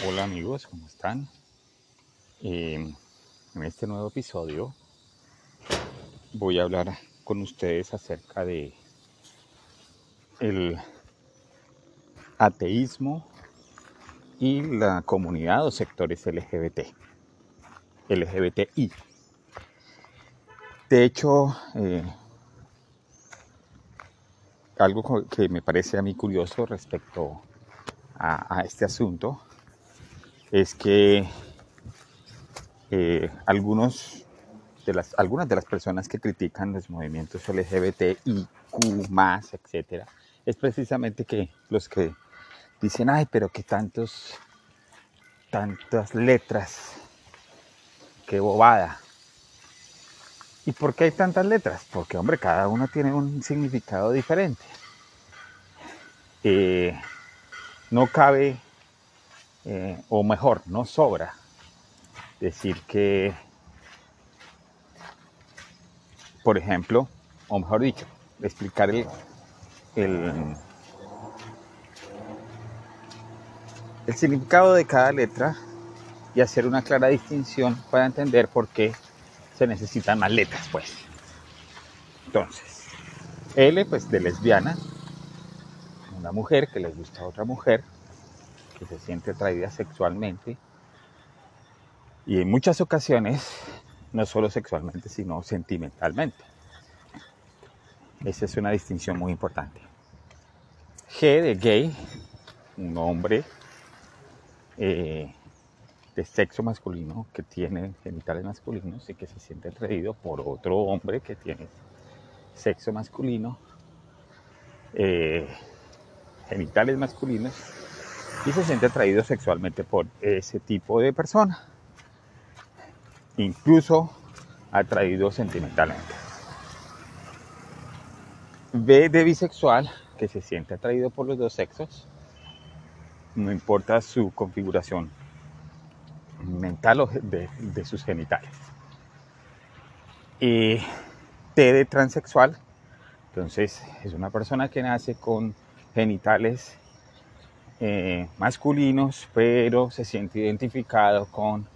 Hola amigos, ¿cómo están? Eh, en este nuevo episodio voy a hablar con ustedes acerca de el ateísmo y la comunidad o sectores LGBT, LGBTI. De hecho, eh, algo que me parece a mí curioso respecto a este asunto es que eh, algunos de las, algunas de las personas que critican los movimientos LGBTIQ, etcétera, es precisamente que los que dicen, ay, pero que tantos, tantas letras, qué bobada. ¿Y por qué hay tantas letras? Porque, hombre, cada una tiene un significado diferente. Eh, no cabe eh, o mejor, no sobra decir que, por ejemplo, o mejor dicho, explicar el, el, el significado de cada letra y hacer una clara distinción para entender por qué se necesitan más letras, pues. Entonces, L, pues de lesbiana, una mujer que le gusta a otra mujer, que se siente atraída sexualmente y en muchas ocasiones no solo sexualmente, sino sentimentalmente. Esa es una distinción muy importante. G de gay, un hombre eh, de sexo masculino que tiene genitales masculinos y que se siente atraído por otro hombre que tiene sexo masculino, eh, genitales masculinos y se siente atraído sexualmente por ese tipo de persona. Incluso atraído sentimentalmente. B de bisexual, que se siente atraído por los dos sexos, no importa su configuración mental o de, de sus genitales. Y T de transexual, entonces es una persona que nace con genitales eh, masculinos, pero se siente identificado con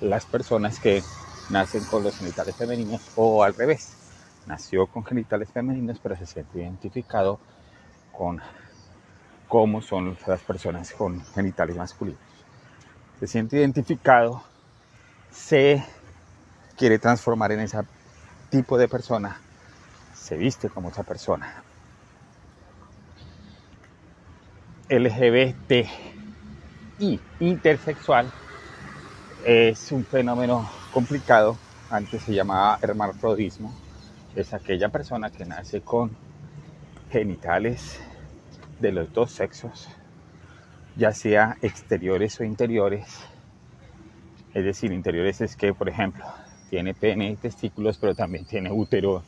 las personas que nacen con los genitales femeninos o al revés. Nació con genitales femeninos, pero se siente identificado con cómo son las personas con genitales masculinos. Se siente identificado, se quiere transformar en ese tipo de persona, se viste como esa persona, LGBT y intersexual es un fenómeno complicado. Antes se llamaba hermafrodismo. Es aquella persona que nace con genitales de los dos sexos, ya sea exteriores o interiores. Es decir, interiores es que, por ejemplo, tiene pene y testículos, pero también tiene útero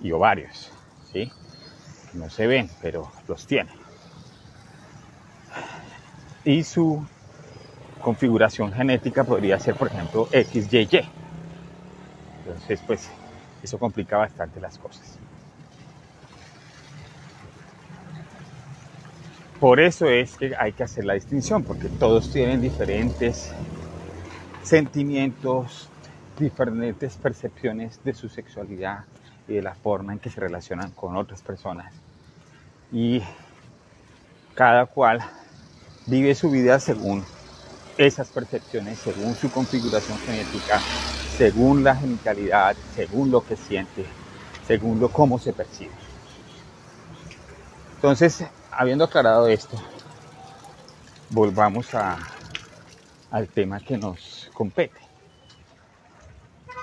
y ovarios. ¿sí? No se ven, pero los tiene y su configuración genética podría ser, por ejemplo, XYY. Entonces, pues, eso complica bastante las cosas. Por eso es que hay que hacer la distinción, porque todos tienen diferentes sentimientos, diferentes percepciones de su sexualidad y de la forma en que se relacionan con otras personas. Y cada cual vive su vida según esas percepciones, según su configuración genética, según la genitalidad, según lo que siente, según lo cómo se percibe. Entonces, habiendo aclarado esto, volvamos a, al tema que nos compete.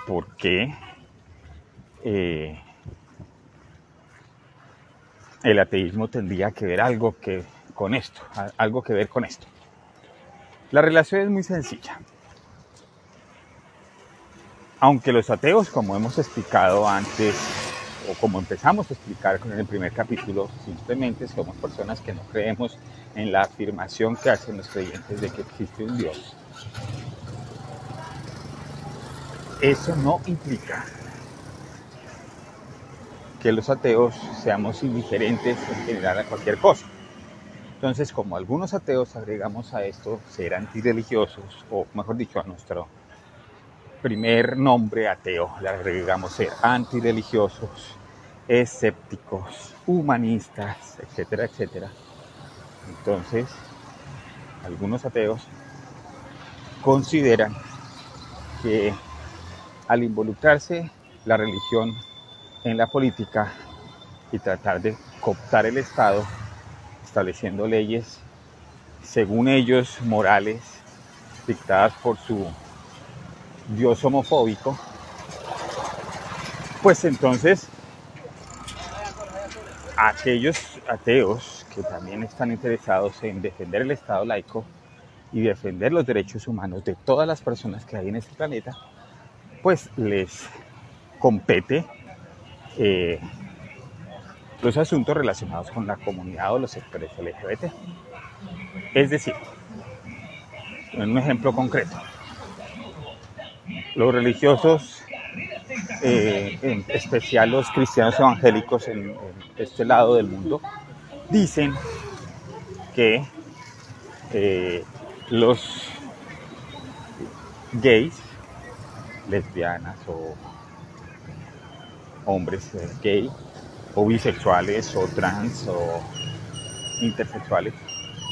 ¿Por qué eh, el ateísmo tendría que ver algo que con esto, algo que ver con esto. La relación es muy sencilla. Aunque los ateos, como hemos explicado antes, o como empezamos a explicar con el primer capítulo, simplemente somos personas que no creemos en la afirmación que hacen los creyentes de que existe un Dios. Eso no implica que los ateos seamos indiferentes en general a cualquier cosa. Entonces, como algunos ateos agregamos a esto ser antirreligiosos, o mejor dicho, a nuestro primer nombre ateo, le agregamos ser antirreligiosos, escépticos, humanistas, etcétera, etcétera. Entonces, algunos ateos consideran que al involucrarse la religión en la política y tratar de cooptar el Estado, estableciendo leyes, según ellos, morales, dictadas por su Dios homofóbico, pues entonces aquellos ateos que también están interesados en defender el Estado laico y defender los derechos humanos de todas las personas que hay en este planeta, pues les compete eh, los asuntos relacionados con la comunidad o los sectores LGBT. Es decir, en un ejemplo concreto, los religiosos, eh, en especial los cristianos evangélicos en, este lado del mundo, dicen que eh, los gays, lesbianas o hombres eh, gay o bisexuales o trans o intersexuales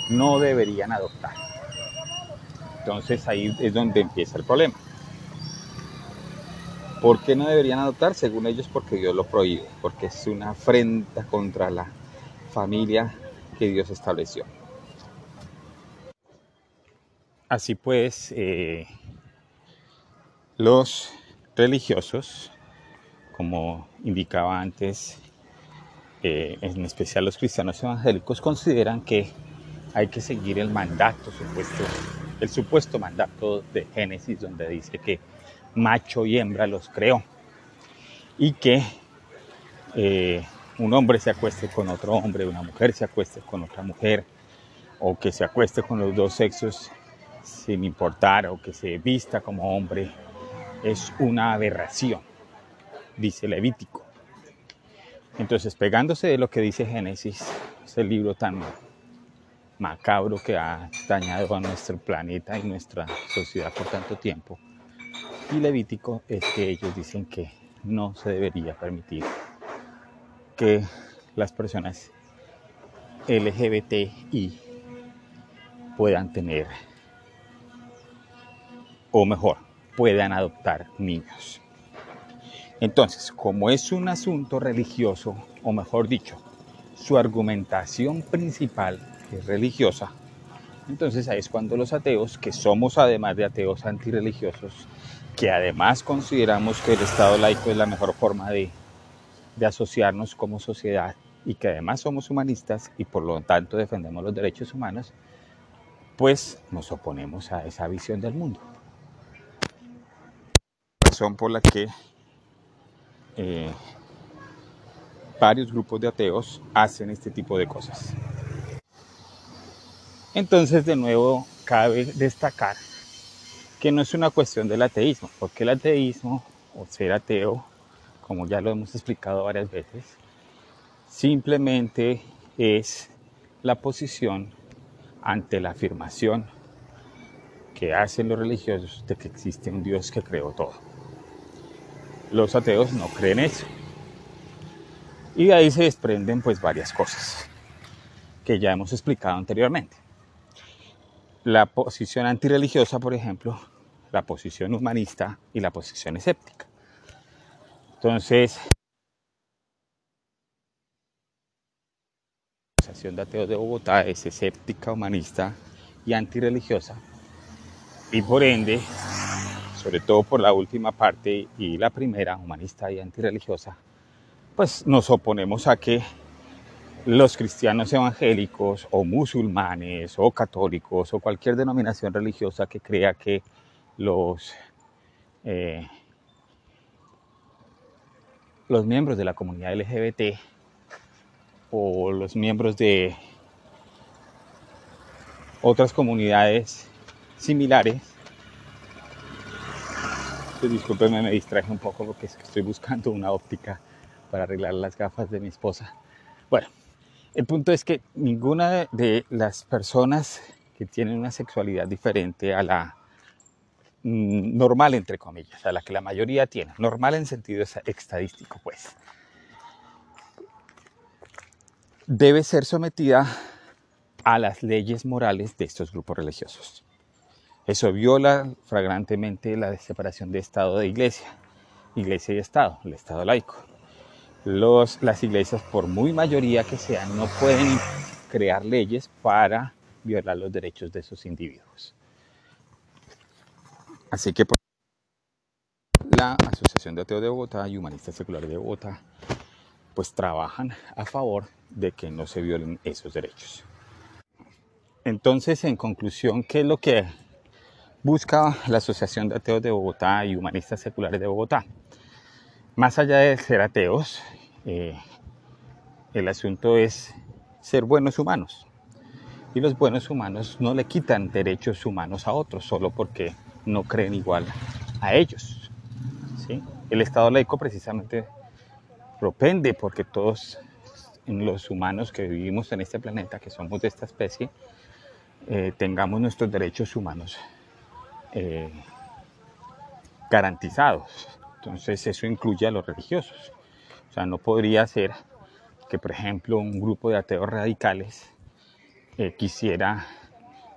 no deberían adoptar. Entonces ahí es donde empieza el problema. ¿Por qué no deberían adoptar? Según ellos, porque Dios lo prohíbe, porque es una afrenta contra la familia que Dios estableció. Así pues, eh, los religiosos, como indicaba antes, en especial los cristianos evangélicos, consideran que hay que seguir el mandato supuesto, el supuesto mandato de Génesis, donde dice que macho y hembra los creó y que eh, un hombre se acueste con otro hombre, una mujer se acueste con otra mujer, o que se acueste con los dos sexos sin importar, o que se vista como hombre, es una aberración, dice Levítico. Entonces, pegándose de lo que dice Génesis, ese libro tan macabro que ha dañado a nuestro planeta y nuestra sociedad por tanto tiempo, y Levítico es que ellos dicen que no se debería permitir que las personas LGBTI puedan tener, o mejor, puedan adoptar niños. Entonces, como es un asunto religioso, o mejor dicho, su argumentación principal es religiosa, entonces ahí es cuando los ateos, que somos además de ateos antirreligiosos, que además consideramos que el Estado laico es la mejor forma de, de asociarnos como sociedad y que además somos humanistas y por lo tanto defendemos los derechos humanos, pues nos oponemos a esa visión del mundo. Razón por la que eh, varios grupos de ateos hacen este tipo de cosas. Entonces, de nuevo, cabe destacar que no es una cuestión del ateísmo, porque el ateísmo o ser ateo, como ya lo hemos explicado varias veces, simplemente es la posición ante la afirmación que hacen los religiosos de que existe un Dios que creó todo. Los ateos no creen eso. Y de ahí se desprenden pues varias cosas que ya hemos explicado anteriormente. La posición antirreligiosa, por ejemplo, la posición humanista y la posición escéptica. Entonces, la Asociación de Ateos de Bogotá es escéptica, humanista y antirreligiosa. Y por ende, sobre todo por la última parte y la primera, humanista y antirreligiosa, pues nos oponemos a que los cristianos evangélicos o musulmanes o católicos o cualquier denominación religiosa que crea que los, eh, los miembros de la comunidad LGBT o los miembros de otras comunidades similares discúlpenme, me distraje un poco porque estoy buscando una óptica para arreglar las gafas de mi esposa. Bueno, El punto es que ninguna de las personas que tienen una sexualidad diferente a la mm, normal, entre comillas, a la que la mayoría tiene, normal en sentido estadístico, pues, debe ser sometida a las leyes morales de estos grupos religiosos. Eso viola flagrantemente la separación de Estado de Iglesia, Iglesia y Estado, el Estado laico las iglesias, por muy mayoría que sean, no pueden crear leyes para violar los derechos de esos individuos. Así que la Asociación de Ateos de Bogotá y Humanistas Seculares de Bogotá pues trabajan a favor de que no se violen esos derechos. Entonces, en conclusión, ¿qué es lo que busca la Asociación de Ateos de Bogotá y Humanistas Seculares de Bogotá? Más allá de ser ateos, eh, el asunto es ser buenos humanos. Y los buenos humanos no le quitan derechos humanos a otros solo porque no creen igual a ellos. ¿sí? El Estado laico precisamente propende porque todos los humanos que vivimos en este planeta, que somos de esta especie, eh, tengamos nuestros derechos humanos eh, garantizados. Entonces eso incluye a los religiosos. O sea, no podría ser que, por ejemplo, un grupo de ateos radicales eh, quisiera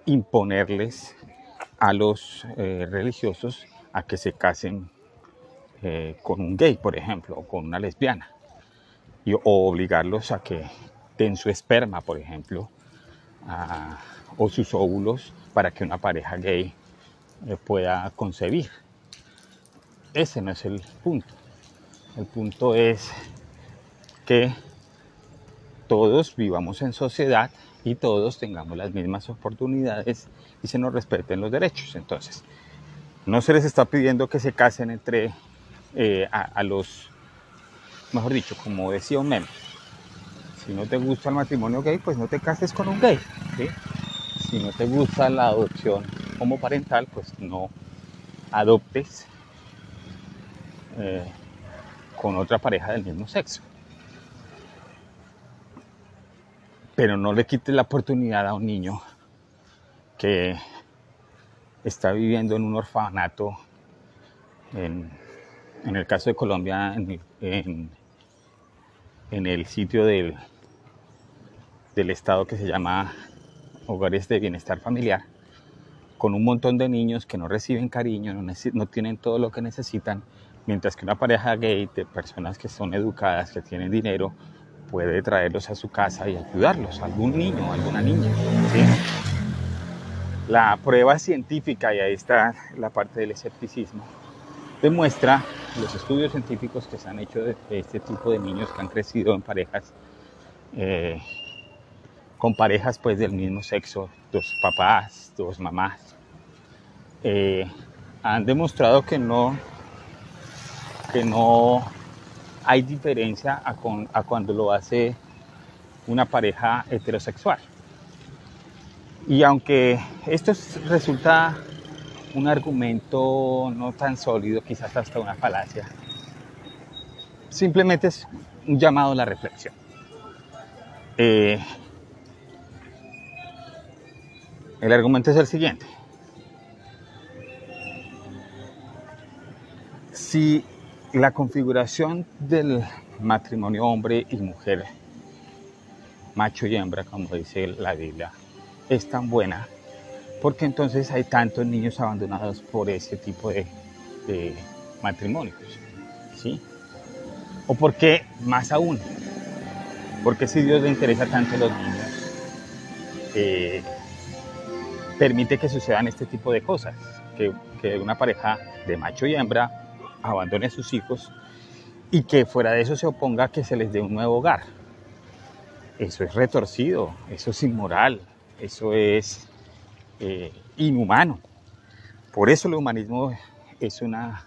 imponerles a los eh, religiosos a que se casen con un gay, por ejemplo, o con una lesbiana, y, o obligarlos a que den su esperma, por ejemplo, o sus óvulos para que una pareja gay pueda concebir. Ese no es el punto. El punto es que todos vivamos en sociedad y todos tengamos las mismas oportunidades y se nos respeten los derechos. Entonces, no se les está pidiendo que se casen entre eh, a, los, mejor dicho, como decía un meme, si no te gusta el matrimonio gay, pues no te cases con un gay. Si no te gusta la adopción homoparental, pues no adoptes. Eh, con otra pareja del mismo sexo. Pero no le quite la oportunidad a un niño que está viviendo en un orfanato, en, el caso de Colombia, en, el sitio del, del Estado que se llama Hogares de Bienestar Familiar, con un montón de niños que no reciben cariño, no, tienen todo lo que necesitan Mientras que una pareja gay de personas que son educadas, que tienen dinero, puede traerlos a su casa y ayudarlos, algún niño, alguna niña. La prueba científica, y ahí está la parte del escepticismo, demuestra los estudios científicos que se han hecho de este tipo de niños que han crecido en parejas, eh, con parejas pues del mismo sexo, dos papás, dos mamás, eh, han demostrado que no que no hay diferencia a, cuando lo hace una pareja heterosexual. Y aunque esto resulta un argumento no tan sólido, quizás hasta una falacia, simplemente es un llamado a la reflexión. Eh, el argumento es el siguiente. Si la configuración del matrimonio hombre y mujer, macho y hembra, como dice la Biblia, es tan buena, porque entonces hay tantos niños abandonados por ese tipo de, matrimonios, ¿sí? O porque, más aún, porque si Dios le interesa tanto a los niños, eh, permite que sucedan este tipo de cosas, que, que una pareja de macho y hembra abandone a sus hijos y que fuera de eso se oponga a que se les dé un nuevo hogar. Eso es retorcido, eso es inmoral, eso es eh, inhumano. Por eso el humanismo es una,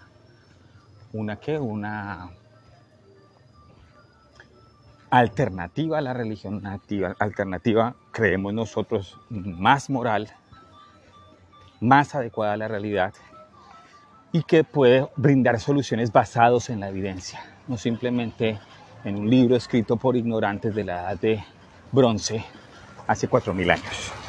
una qué, una alternativa a la religión nativa, alternativa, creemos nosotros, más moral, más adecuada a la realidad y que puede brindar soluciones basadas en la evidencia, no simplemente en un libro escrito por ignorantes de la edad de bronce hace 4.000 años.